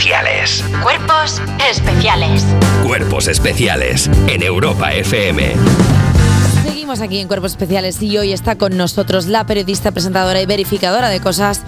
especiales. Cuerpos especiales. Cuerpos especiales en Europa FM. Seguimos aquí en Cuerpos Especiales y hoy está con nosotros la periodista, presentadora y verificadora de cosas,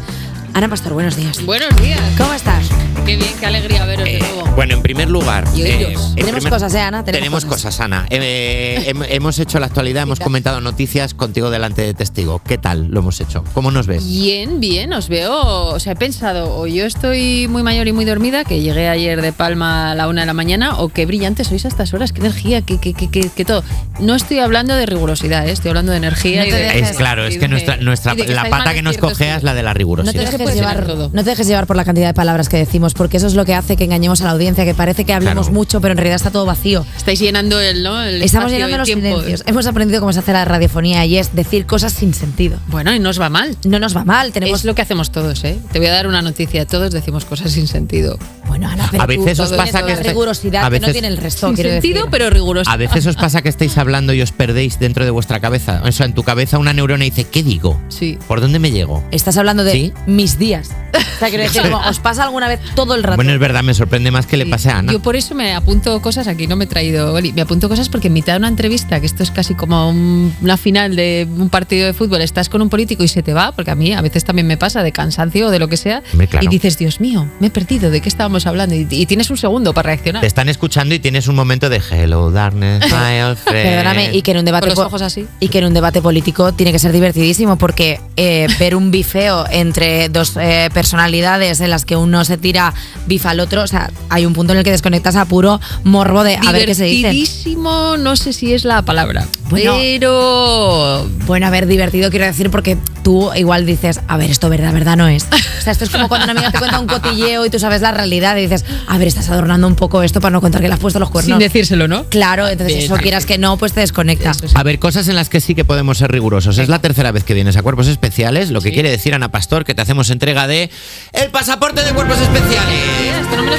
Ana Pastor. Buenos días. Buenos días. ¿Cómo estás? Qué bien, qué alegría veros de nuevo. Bueno, en primer lugar, Y eh, en Tenemos primer- cosas, ¿eh, Ana? Tenemos, cosas, Ana. Eh, hem- hemos hecho la actualidad, hemos comentado noticias contigo delante de testigo. ¿Qué tal lo hemos hecho? ¿Cómo nos ves? Bien, bien, os veo. O sea, he pensado, o yo estoy muy mayor y muy dormida, que llegué ayer de Palma a la una de la mañana, o qué brillantes sois a estas horas, qué energía, qué, qué, qué, qué- qué todo. No estoy hablando de rigurosidad, ¿eh? estoy hablando de energía No y te de. dejes- Es claro, es que nuestra, nuestra la pata que nos cogea es la de la No te, rigurosidad. dejes llevar, todo. no te dejes llevar por la cantidad de palabras que decimos, porque eso es lo que hace que engañemos a la audiencia, que parece que hablemos Claro. mucho, pero en realidad está todo vacío. Estáis llenando el, ¿no? El Estamos espacio, llenando el los tiempo. silencios. Hemos aprendido cómo se hace la radiofonía y es decir cosas sin sentido. Bueno, y no os va mal. No nos va mal, tenemos... Es lo que hacemos todos, ¿eh? Te voy a dar una noticia. Todos decimos cosas sin sentido. Bueno, Ana, pero A veces tú os pasa que rigurosidad a que no veces- tiene el resto, Sin sentido, decir. pero riguroso. A veces os pasa que estáis hablando y os perdéis dentro de vuestra cabeza. O sea, en tu cabeza una neurona dice, ¿qué digo? Sí. ¿Por dónde me llego? Estás hablando de ¿Sí? mis días. O sea, quiero decir, como, ¿os pasa alguna vez todo el rato? Bueno, es verdad, me sorprende más que le pase a Ana. Yo por eso me apunto cosas, aquí no me he traído, me apunto cosas porque en mitad de una entrevista, que esto es casi como un- una final de un partido de fútbol, estás con un político y se te va, porque a mí a veces también me pasa de cansancio o de lo que sea, Hombre, claro. y dices, Dios mío, me he perdido, ¿de qué estábamos hablando? Y, y tienes un segundo para reaccionar. Te están escuchando y tienes un momento de hello, darkness, my old friend". Perdóname, y que en un debate Con los po- ojos así. y que en un debate político tiene que ser divertidísimo porque eh, ver un bifeo entre dos eh, personalidades en las que uno se tira bifa al otro, o sea, hay un punto en el que desconectas a puro morbo de a ver qué se dice. Divertidísimo, no sé si es la palabra, Bueno. pero Bueno, a ver, divertido quiero decir porque tú igual dices, a ver, esto verdad, verdad no es. O sea, esto es como cuando una amiga te cuenta un cotilleo y tú sabes la realidad y dices, a ver, estás adornando un poco esto para no contar que le has puesto los sin cuernos. decírselo, ¿no? Claro, entonces Bien, eso quieras que no, pues te desconecta. Eso sí. A ver, cosas en las que sí que podemos ser rigurosos. Es la tercera vez que vienes a Cuerpos Especiales, lo que Sí. quiere decir, Ana Pastor, que te hacemos entrega de el pasaporte de Cuerpos Especiales. Esto no me lo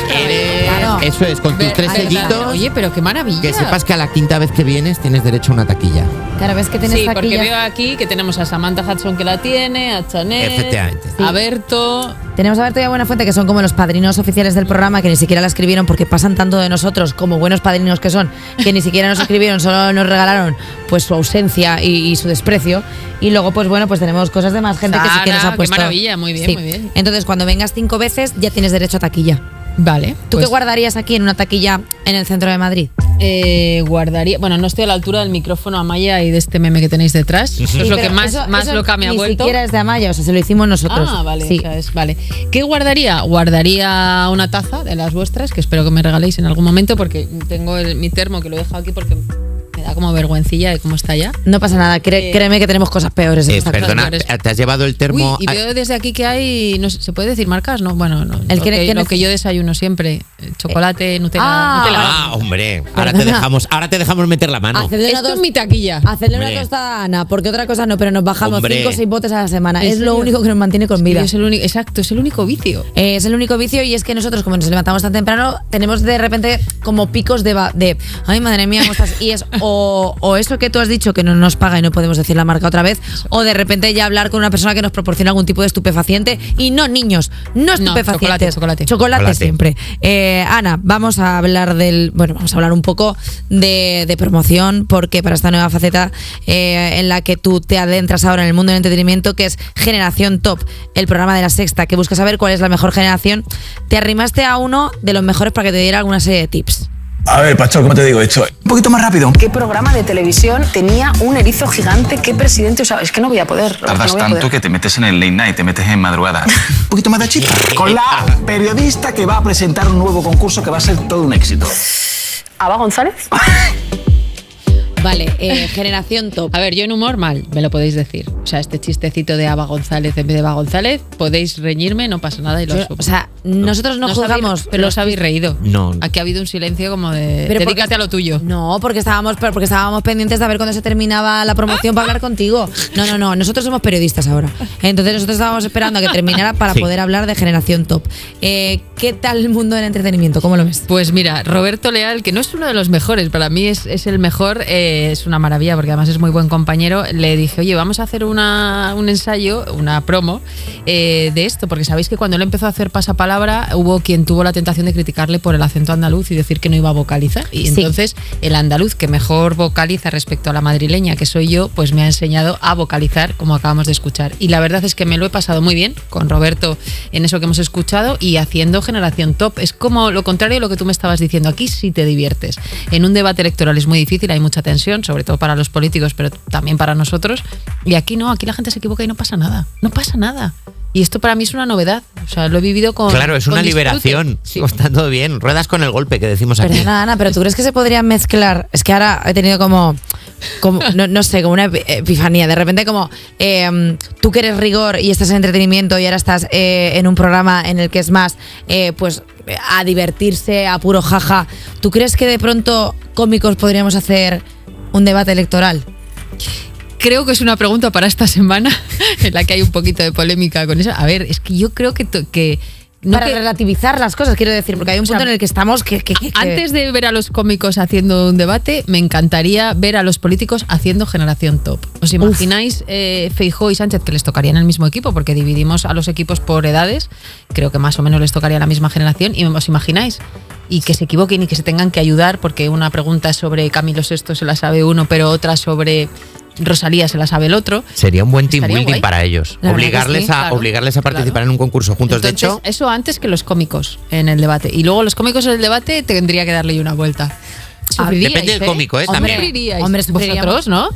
Claro. Eso es, con tus tres sellitos. Oye, pero qué maravilla. que sepas que a la quinta vez que vienes tienes derecho a una taquilla. Claro, ves que tienes Sí, porque taquilla. veo aquí que tenemos a Samantha Hudson que la tiene, a Chanel, Efectivamente. a Berto. Tenemos a Berto y a Buenafuente, que son como los padrinos oficiales del programa, que ni siquiera la escribieron porque pasan tanto de nosotros como buenos padrinos que son, que ni siquiera nos escribieron, solo nos regalaron pues su ausencia y, y su desprecio. Y luego, pues bueno, pues tenemos cosas de más gente que sí que nos ha qué puesto. maravilla, muy bien, Sí. muy bien. Entonces, cuando vengas cinco veces, ya tienes derecho a taquilla. Vale. ¿Tú pues, qué guardarías aquí en una taquilla en el centro de Madrid? eh, guardaría. Bueno, no estoy a la altura del micrófono Amaya y de este meme que tenéis detrás. Eso es lo que más, eso- más eso loca me ha ni vuelto. siquiera es de Amaya, o sea, se lo hicimos nosotros. Ah, vale, Sí. o sea, es- vale. ¿Qué guardaría? Guardaría una taza de las vuestras, que espero que me regaléis en algún momento, porque tengo el- mi termo que lo he dejado aquí porque me da como vergüencilla de cómo está ya. No pasa nada, cre- Eh, créeme que tenemos cosas peores. en Eh, esta casa. perdona, te has llevado el termo. Uy, y veo desde aquí que hay, no sé, ¿se puede decir marcas? No, bueno, no. El lo, que- que, que lo que yo desayuno siempre, eh, chocolate, Nutella, Ah. Nutella. Ah, hombre, ahora te dejamos, ahora te dejamos meter la mano. Esto es tos- mi taquilla. Hacerle una tostada a Ana, porque otra cosa no, pero nos bajamos Hombre. 5 o 6 botes a la semana. ¿En Es lo único que nos mantiene con vida. Es el único, exacto, es el único vicio. Eh, es el único vicio y es que nosotros, como nos levantamos tan temprano, tenemos de repente como picos de ay madre mía, ¿cómo estás? Y es o, o eso que tú has dicho que no nos paga y no podemos decir la marca otra vez, o de repente ya hablar con una persona que nos proporciona algún tipo de estupefaciente. Y no, niños, no estupefacientes. chocolate, chocolate. Chocolate. siempre. Eh, Ana, vamos a hablar del. Bueno, vamos a hablar un poco de, de promoción, porque para esta nueva faceta eh, en la que tú te adentras ahora en el mundo del entretenimiento, que es Generación Top, el programa de la sexta, que busca saber cuál es la mejor generación, te arrimaste a uno de los mejores para que te diera alguna serie de tips. A ver, Pacho, ¿cómo te digo esto? Un poquito más rápido. ¿Qué programa de televisión tenía un erizo gigante? ¿Qué presidente usaba? Es que no voy a poder. Tardas no voy a tanto poder. que te metes en el late night, te metes en madrugada. Un poquito más de chispa. Con la periodista que va a presentar un nuevo concurso que va a ser todo un éxito. ¿Ava González? Vale, eh, Generación Top. A ver, yo en humor mal, me lo podéis decir. O sea, este chistecito de Ava González en vez de Ava González, podéis reñirme, no pasa nada y lo Yo- subo. o sea, nosotros no os habéis- juzgamos. pero os habéis reído. No. Aquí ha habido un silencio como de. Pero porque- dedícate a lo tuyo. No, porque estábamos, pero porque estábamos pendientes de ver cuándo se terminaba la promoción para hablar contigo. No, no, no. Nosotros somos periodistas ahora. Entonces nosotros estábamos esperando a que terminara para Sí. poder hablar de generación top. Eh, ¿Qué tal el mundo del entretenimiento? ¿Cómo lo ves? Pues mira, Roberto Leal, que no es uno de los mejores, para mí es, es el mejor, eh, es una maravilla porque además es muy buen compañero, le dije, oye, vamos a hacer una, un ensayo, una promo eh, de esto, porque sabéis que cuando él empezó a hacer pasapalabra hubo quien tuvo la tentación de criticarle por el acento andaluz y decir que no iba a vocalizar. Y Sí. entonces el andaluz que mejor vocaliza respecto a la madrileña que soy yo, pues me ha enseñado a vocalizar como acabamos de escuchar. Y la verdad es que me lo he pasado muy bien con Roberto en eso que hemos escuchado y haciendo generación top. Es como lo contrario de lo que tú me estabas diciendo. Aquí sí te diviertes. En un debate electoral es muy difícil, hay mucha tensión, sobre todo para los políticos, pero también para nosotros. Y aquí no, aquí la gente se equivoca y no pasa nada. No pasa nada. Y esto para mí es una novedad. O sea, lo he vivido con. Claro, es con una disfrute. liberación. Sí. Está todo bien. Ruedas con el golpe que decimos aquí. Perdona, Ana, pero ¿tú crees que se podrían mezclar? Es que ahora he tenido como, como no, no sé, como una epi- epifanía. De repente como, eh, tú que eres rigor y estás en entretenimiento y ahora estás eh, en un programa en el que es más, eh, pues, a divertirse, a puro jaja. ¿Tú crees que de pronto cómicos podríamos hacer un debate electoral? creo que es una pregunta para esta semana en la que hay un poquito de polémica con eso. A ver, es que yo creo que... no Para que- relativizar las cosas, quiero decir, porque hay un O sea, punto en el que estamos que... que- que- que- Antes de ver a los cómicos haciendo un debate, me encantaría ver a los políticos haciendo generación top. ¿Os imagináis eh, Feijó y Sánchez que les tocaría en el mismo equipo? Porque dividimos a los equipos por edades. Creo que más o menos les tocaría la misma generación. ¿Y os imagináis? Y que se equivoquen y que se tengan que ayudar porque una pregunta sobre Camilo VI se la sabe uno, pero otra sobre Rosalía se la sabe el otro. Sería un buen team Estaría building guay. para ellos. La Obligarles, sí, a, claro, obligarles a participar claro. en un concurso juntos. Entonces, de hecho, eso antes que los cómicos en el debate. Y luego los cómicos en el debate tendría que darle yo una vuelta. Sufriríais, depende del cómico, ¿eh? Hombre, También. Hombre, vosotros, ¿no?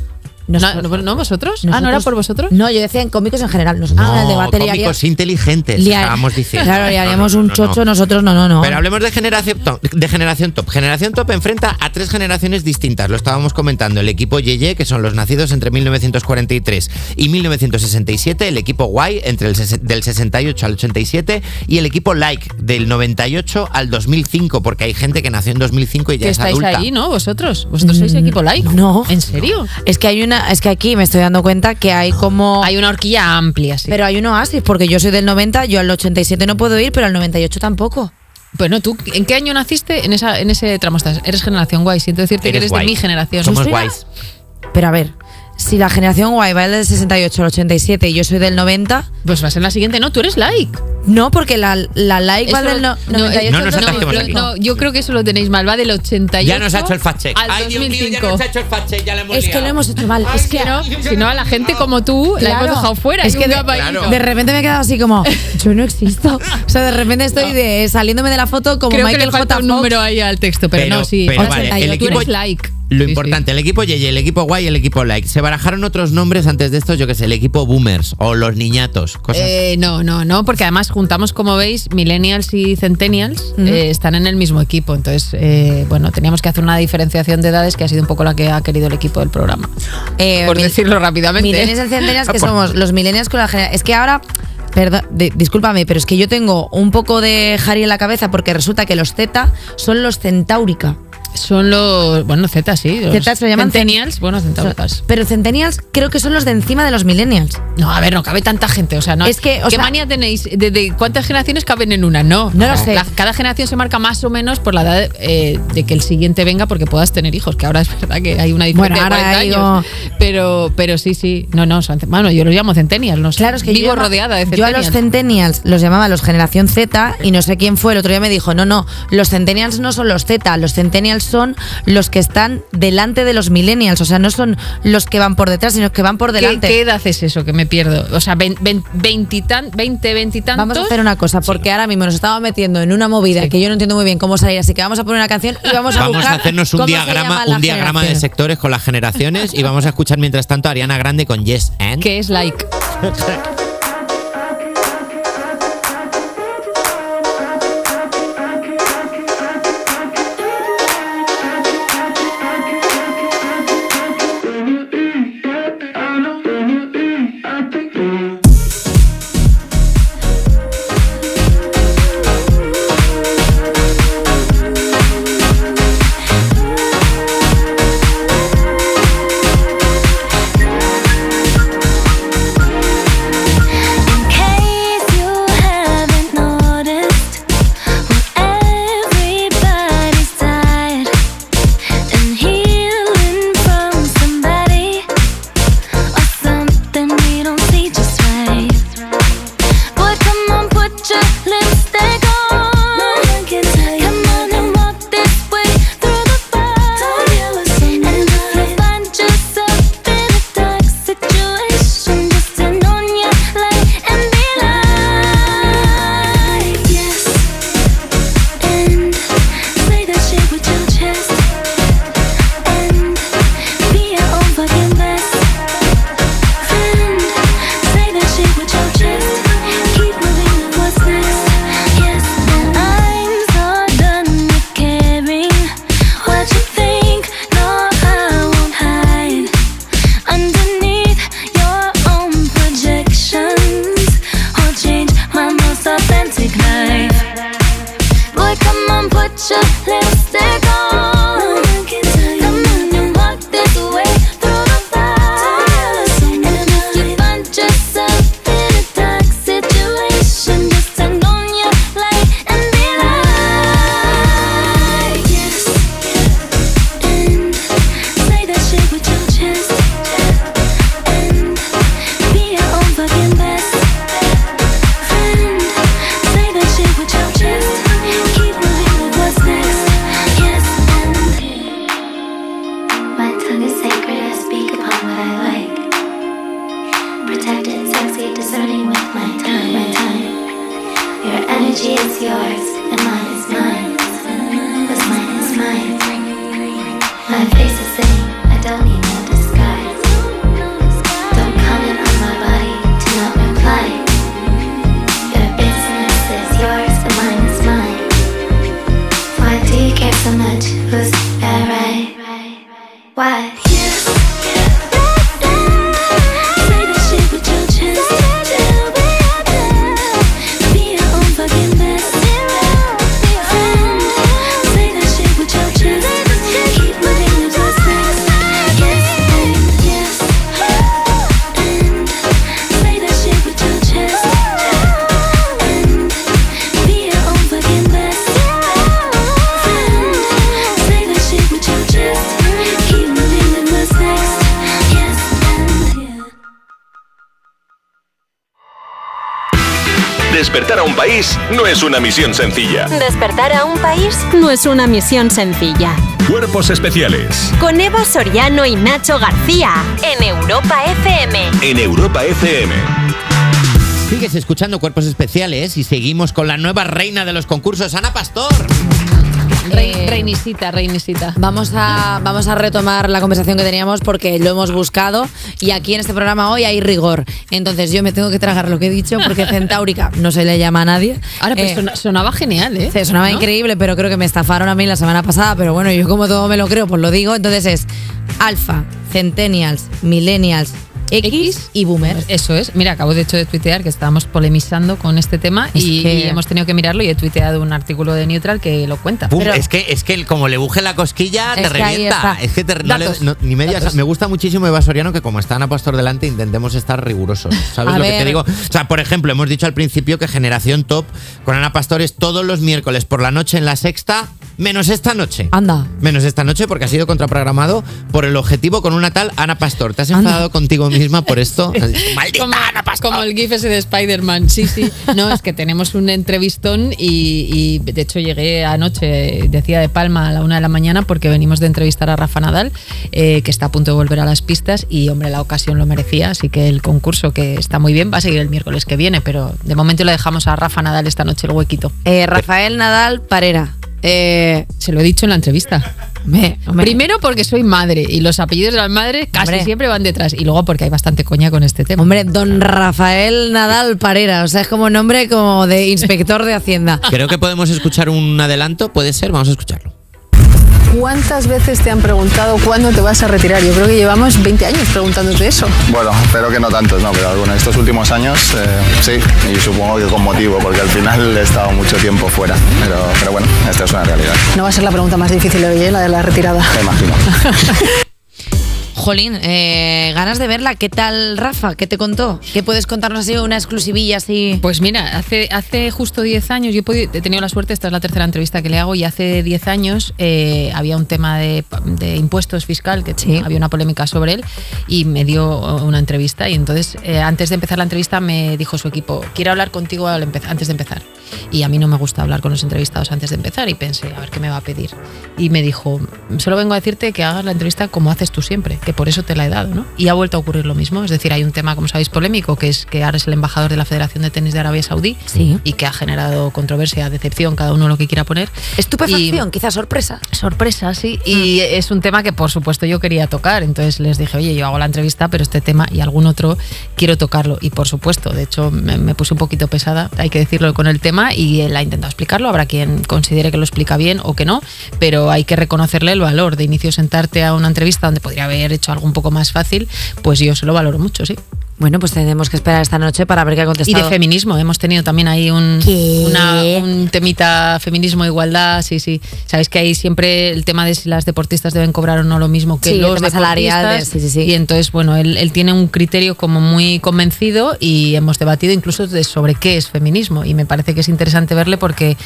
Nosotros. No, no, ¿no vosotros? Ah, ¿no era por vosotros? No, yo decía en cómicos en general. Nosotros en el No, debate cómicos inteligentes, le har- estábamos diciendo. Claro, le No, haríamos no, un no, no. chocho, nosotros no, no, no. Pero hablemos de generación, top, de generación top. Generación top enfrenta a tres generaciones distintas. Lo estábamos comentando. El equipo Yeye, que son los nacidos entre 1943 y 1967. El equipo Y, entre el ses- del 68 al 87. Y el equipo Like, del 98 al 2005. Porque hay gente que nació en 2005 y ya Que es estáis adulta. ahí, ¿no? Vosotros. Vosotros sois equipo like. Mm, no. ¿En serio? Es que hay una, es que aquí me estoy dando cuenta que hay como Hay una horquilla amplia, sí. pero hay un oasis, porque yo soy del 90, yo al 87 no puedo ir, pero al 98 tampoco. Bueno, ¿tú en qué año naciste? En, esa, en ese tramo estás. Eres generación guay. Siento decirte que Eres de mi generación. Somos guays. Pero a ver, si la generación guay va del 68 al 87 y yo soy del 90, Pues vas en la siguiente. No, tú eres like. no, porque la, la like va del no- no, 98 no 2005. aquí. no, yo creo que eso lo tenéis mal. Va del 88 Ya nos ha hecho el fact check. al Ay, Dios mío, ya 2005. nos ha hecho el fact check, ya le hemos Es que liado. lo hemos hecho mal. Ay, es que no, si no, a la gente como tú la Claro. hemos dejado fuera. Es y que un de. Claro. de repente me he quedado así como, yo no existo. O sea, de repente estoy de, saliéndome de la foto como Creo Michael que le falta J. un Fox. número ahí al texto, pero, Pero- no, sí. pero vale, 88, el tú equipo- eres like. Lo Sí, sí. importante, el equipo Yeye, el equipo Guay y el equipo Like. Se barajaron otros nombres antes de estos, yo que sé, el equipo Boomers o los niñatos, cosas. Eh, no, no, no, porque además juntamos, como veis, millennials y centennials eh, están en el mismo equipo. Entonces, eh, bueno, teníamos que hacer una diferenciación de edades que ha sido un poco la que ha querido el equipo del programa. Eh, Por decirlo rápidamente. Millennials y centennials que somos los millennials con la generación. Es que ahora, perdón, di- discúlpame, pero es que yo tengo un poco de Harry en la cabeza porque resulta que los Z son los Centaurica. Son los, bueno, Z, sí. Los Zetas se llaman centennials, bueno, centautas. Pero Centennials creo que son los de encima de los Millennials. No, a ver, no cabe tanta gente. O sea, no. Es que, o ¿Qué sea- manía tenéis? ¿De, de cuántas generaciones caben en una? No. No lo sé. La- cada generación se marca más o menos por la edad eh, de que el siguiente venga porque puedas tener hijos, que ahora es verdad que hay una diferencia Bueno, de ahora 40 digo- años. Pero, pero sí, sí. No, no. son- bueno, yo los llamo centennials. No sé. Claro, es que Vivo yo, rodeada de yo a centennials. los Centennials los llamaba los Generación Z y no sé quién fue, el otro día me dijo, no, no, los Centennials no son los Z, los Centennials son los que están delante de los Millennials, o sea, no son los que van por detrás, sino que van por ¿Qué, delante. qué edad es eso que me pierdo? O sea, vein- vein- veintitan- 20, 20 y tantos. Vamos a hacer una cosa, porque ahora mismo nos estamos metiendo en una movida Sí. que yo no entiendo muy bien cómo salir, así que vamos a poner una canción y vamos a Vamos a hacernos un diagrama, un diagrama de sectores con las generaciones y vamos a escuchar mientras tanto a Ariana Grande con Yes and. que es like. Despertar a un país no es una misión sencilla. Despertar a un país no es una misión sencilla. Cuerpos especiales Con Eva Soriano y Nacho García en Europa FM. en Europa FM. Sigues escuchando Cuerpos Especiales y seguimos con la nueva reina de los concursos, Ana Pastor. Rei- reinisita, reinisita. Vamos a, vamos a retomar la conversación que teníamos porque lo hemos buscado y aquí en este programa hoy hay rigor. Entonces yo me tengo que tragar lo que he dicho porque Centáurica no se le llama a nadie. Ahora, Eh, sona- sonaba genial, ¿eh? Sí, sonaba ¿No? increíble, pero creo que me estafaron a mí la semana pasada. Pero bueno, yo como todo me lo creo, pues lo digo. Entonces es alfa, centennials, millennials, X, y boomers. Eso es. Mira, acabo de hecho de tuitear que estábamos polemizando con este tema Es y, que- y hemos tenido que mirarlo y he tuiteado un artículo de Neutral que lo cuenta. Pum, Pero- es que es que el- como le buje la cosquilla te Es revienta. Es que te- no le- Datos. no- ni media. Datos. Me gusta muchísimo Eva Soriano que como está Ana Pastor delante intentemos estar rigurosos. ¿Sabes A lo que te digo? O sea, por ejemplo, hemos dicho al principio que Generación Top con Ana Pastor es todos los miércoles por la noche en la sexta, menos esta noche. Anda. Menos esta noche porque ha sido contraprogramado por el objetivo con una tal Ana Pastor. ¿Te has Anda. enfadado contigo misma por esto? Maldita Como, Ana Pastor. como el GIF ese de Spider-Man, sí, sí. No, es que tenemos un entrevistón y, y, de hecho llegué anoche, decía de Palma a la una de la mañana porque venimos de entrevistar a Rafa Nadal, eh, que está a punto de volver a las pistas y hombre, la ocasión lo merecía, así que el concurso que está muy bien va a seguir el miércoles que viene, pero de momento le dejamos a Rafa Nadal esta noche el huequito. Eh, Rafael Nadal Parera. Eh, Se lo he dicho en la entrevista. hombre, Primero porque soy madre y los apellidos de las madres casi Hombre. siempre van detrás y luego porque hay bastante coña con este tema. Hombre, don Rafael Nadal Parera. O sea, es como nombre como de inspector de Hacienda. Creo que podemos escuchar un adelanto, puede ser, vamos a escucharlo. ¿Cuántas veces te han preguntado cuándo te vas a retirar? Yo creo que llevamos 20 años preguntándote eso. Bueno, espero que no tantos, no, pero bueno, estos últimos años eh, sí, y supongo que con motivo, porque al final he estado mucho tiempo fuera. Pero, pero bueno, esta es una realidad, No va a ser la pregunta más difícil de hoy, ¿eh? la de la retirada. me imagino. Jolín, eh, ganas de verla. ¿Qué tal, Rafa? ¿Qué te contó? ¿Qué puedes contarnos así, una exclusivilla así? Pues mira, hace, hace justo 10 años, yo he, podido- he tenido la suerte, esta es la tercera entrevista que le hago, y hace 10 años eh, había un tema de, de impuestos fiscal, que Sí. había una polémica sobre él, y me dio una entrevista. Y entonces, eh, antes de empezar la entrevista, me dijo su equipo: Quiero hablar contigo antes de empezar. Y a mí no me gusta hablar con los entrevistados antes de empezar, y pensé, a ver qué me va a pedir. Y me dijo: Solo vengo a decirte que hagas la entrevista como haces tú siempre, que por eso te la he dado, ¿no? Y ha vuelto a ocurrir lo mismo. Es decir, hay un tema, como sabéis, polémico, que es que ahora es el embajador de la Federación de Tenis de Arabia Saudí Sí. y que ha generado controversia, decepción, cada uno lo que quiera poner. Estupefacción, quizás sorpresa. Sorpresa, sí. Y es un tema que, por supuesto, yo quería tocar. Entonces les dije, oye, yo hago la entrevista, pero este tema y algún otro quiero tocarlo. Y por supuesto, de hecho, me, me puse un poquito pesada, hay que decirlo, con el tema y él ha intentado explicarlo. Habrá quien considere que lo explica bien o que no, pero hay que reconocerle el valor de inicio sentarte a una entrevista donde podría haber hecho algo un poco más fácil. Pues yo se lo valoro mucho, sí. Bueno, pues tenemos que esperar esta noche para ver qué ha Y contestado. de feminismo, hemos tenido también ahí un, una- un temita feminismo, igualdad, sí, sí. Sabéis que hay siempre el tema de si las deportistas deben cobrar o no lo mismo que Sí, los deportistas. sí, sí, sí. Y entonces, bueno, él, él tiene un criterio como muy convencido y hemos debatido incluso de sobre qué es feminismo. Y me parece que es interesante verle porque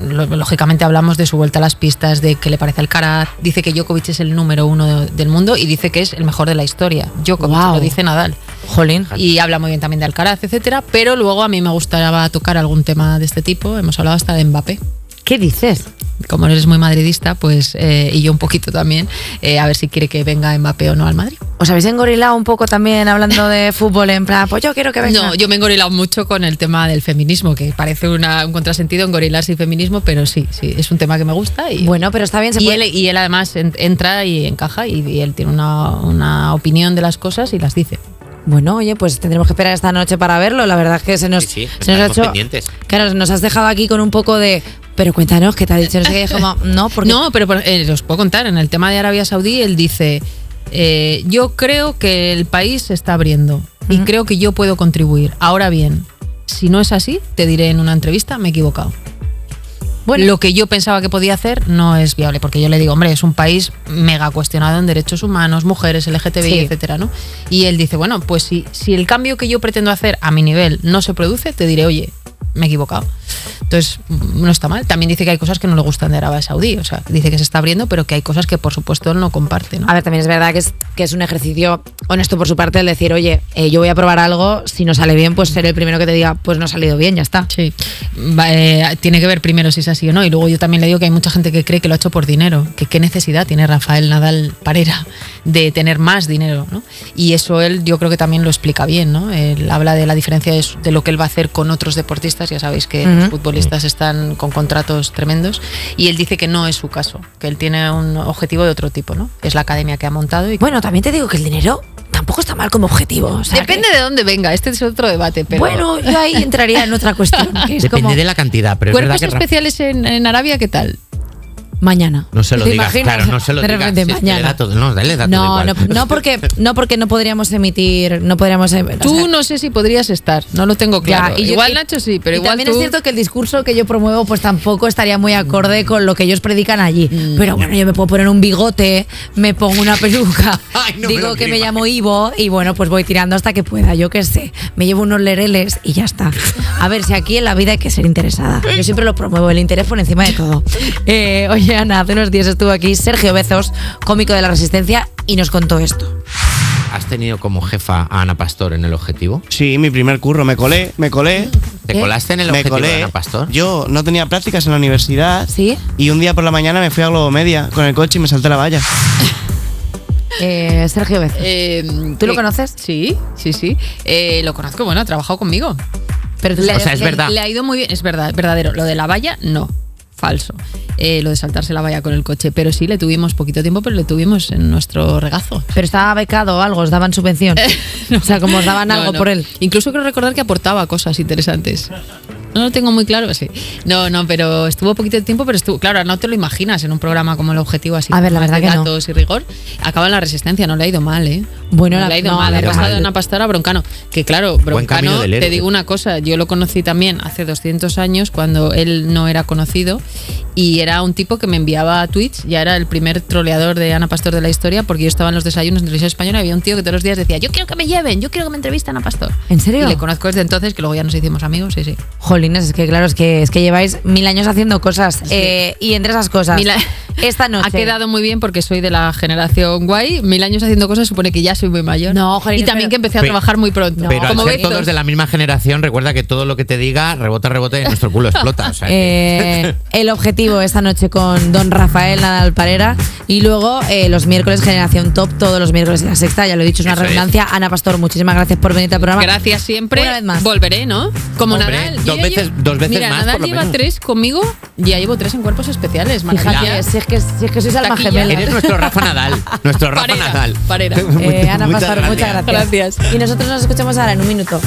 lógicamente hablamos de su vuelta a las pistas, de que le parece Alcaraz, dice que Djokovic es el número uno de- del mundo y dice que es el mejor de la historia. Djokovic, lo dice Nadal. Jolín. Y habla muy bien también de Alcaraz, etcétera, pero luego a mí me gustaría tocar algún tema de este tipo. Hemos hablado hasta de Mbappé. ¿Qué dices? Como eres muy madridista, pues eh, y yo un poquito también, eh, a ver si quiere que venga Mbappé o no al Madrid. ¿Os habéis engorilado un poco también hablando de fútbol en plan, pues yo quiero que venga? No, yo me he engorilado mucho con el tema del feminismo, que parece una- un contrasentido engorilarse y feminismo, pero sí, sí, es un tema que me gusta. Y, Bueno, pero está bien, se y, puede... él, y él además en- entra y encaja y, y él tiene una, una opinión de las cosas y las dice. Bueno, oye, pues tendremos que esperar esta noche para verlo. La verdad es que se nos, Sí, sí, se nos ha hecho. pendientes. Claro, nos has dejado aquí con un poco de. Pero cuéntanos qué te ha dicho. No sé qué, como, no, porque. No, pero eh, os puedo contar, en el tema de Arabia Saudí, él dice, eh, yo creo que el país se está abriendo y creo que yo puedo contribuir. Ahora bien, si no es así, te diré en una entrevista, me he equivocado. Bueno. Lo que yo pensaba que podía hacer no es viable, porque yo le digo, hombre, es un país mega cuestionado en derechos humanos, mujeres, LGTBI, Sí. etcétera, ¿no? Y él dice, bueno, pues si, si el cambio que yo pretendo hacer a mi nivel no se produce, te diré, oye, me he equivocado. Entonces, no está mal. También dice que hay cosas que no le gustan de Arabia Saudí. O sea, dice que se está abriendo, pero que hay cosas que, por supuesto, él no comparte. ¿no? A ver, también es verdad que es, que es un ejercicio honesto por su parte el decir, oye, eh, yo voy a probar algo, si no sale bien, pues seré el primero que te diga, pues no ha salido bien, ya está. Sí. Va, eh, tiene que ver primero si es así o no. Y luego yo también le digo que hay mucha gente que cree que lo ha hecho por dinero. Que qué necesidad tiene Rafael Nadal Parera de tener más dinero, ¿no? Y eso él yo creo que también lo explica bien, ¿no? Él habla de la diferencia de, de lo que él va a hacer con otros deportistas. Ya sabéis que los futbolistas están con contratos tremendos. Y él dice que no es su caso. Que él tiene un objetivo de otro tipo, ¿no? Es la academia que ha montado y Bueno, también te digo que el dinero tampoco está mal como objetivo. o sea, Depende que- de dónde venga, este es otro debate, pero Bueno, yo ahí entraría en otra cuestión, que es Depende como de la cantidad, pero es verdad que especiales en, en Arabia, ¿qué tal? Mañana. no se lo ¿Te digas, imaginas? claro, no se lo de digas. repente si es que mañana. le da todo- no, dale, da No, no, igual. no porque no porque no podríamos emitir, no podríamos em- o Tú sea, no sé si podrías estar, no lo tengo Ya, claro. y igual Nacho sí, pero y igual también tú... es cierto que el discurso que yo promuevo pues tampoco estaría muy acorde con lo que ellos predican allí. Mm. Pero bueno, yo me puedo poner un bigote, me pongo una peluca, Ay, no me digo que me llamo Ivo y bueno, pues voy tirando hasta que pueda, yo qué sé. Me llevo unos lereles y ya está. A ver, si aquí en la vida hay que ser interesada. Yo siempre lo promuevo, el interés por encima de todo. Eh, oye, Hace unos días estuvo aquí Sergio Bezos, cómico de la Resistencia, y nos contó esto. ¿Has tenido como jefa a Ana Pastor en el objetivo? Sí, mi primer curro, me colé, me colé. ¿Te colaste en el me objetivo colé. de Ana Pastor? Yo no tenía prácticas en la universidad. ¿Sí? Y un día por la mañana me fui a Globo Media con el coche y me salté la valla. Eh, Sergio Bezos. Eh, ¿Tú lo que- conoces? Sí, sí, sí. Eh, lo conozco, bueno, ha trabajado conmigo. Pero Le- O sea, es le- verdad. Le ha ido muy bien, es verdad, verdadero. Lo de la valla, no. Falso. Eh, lo de saltarse la valla con el coche. Pero sí, le tuvimos poquito tiempo, pero le tuvimos en nuestro regazo. Pero estaba becado o algo, os daban subvención. O sea, como os daban No, algo no. por él. Incluso creo recordar que aportaba cosas interesantes. No lo tengo muy claro, sí. No, no, pero estuvo poquito tiempo, pero estuvo. Claro, no te lo imaginas en un programa como el objetivo así. A ver, la verdad de que no. datos y rigor. Acaba en la resistencia, no le ha ido mal, ¿eh? Bueno, no la- le ha ido no, mal. le Ha pasado de una pastora a Broncano. Que claro, Broncano, te digo una cosa, yo lo conocí también hace 200 años cuando él no era conocido y era un tipo que me enviaba tweets, ya era el primer troleador de Ana Pastor de la historia porque yo estaba en los desayunos en televisión española y había un tío que todos los días decía, yo quiero que me lleven, yo quiero que me entrevisten a Ana Pastor. ¿En serio? Y le conozco desde entonces, que luego ya nos hicimos amigos, sí, sí. Jolines, es que claro, es que, es que lleváis mil años haciendo cosas. Eh, y entre esas cosas, Mil a- esta noche. Ha quedado muy bien porque soy de la generación guay. Mil años haciendo cosas supone que ya soy muy mayor. No, jolines, Y también pero- que empecé a trabajar muy pronto. Pero como al ser todos de la misma generación, recuerda que todo lo que te diga rebota, rebota y nuestro culo explota. O sea, que- Eh, el objetivo esta noche con don Rafael Nadal Parera y luego eh, los miércoles Generación Top, todos los miércoles de la sexta, ya lo he dicho, es una Eso es. redundancia. Ana Pastor, muchísimas gracias por venir al programa. Gracias siempre. Una vez más. Volveré, ¿no? Como Hombre, Nadal. dos ya veces- dos veces Mira, más, Nadal por lo lleva menos. tres conmigo y ya llevo tres en cuerpos especiales. Fíjate, si es que, si es que sois alma gemela. Eres nuestro Rafa Nadal. Nuestro Rafa Parera, Nadal. Parera. Eh, Ana Muchas Pastor, muchas gracias. gracias. Gracias. Y nosotros nos escuchamos ahora en un minuto.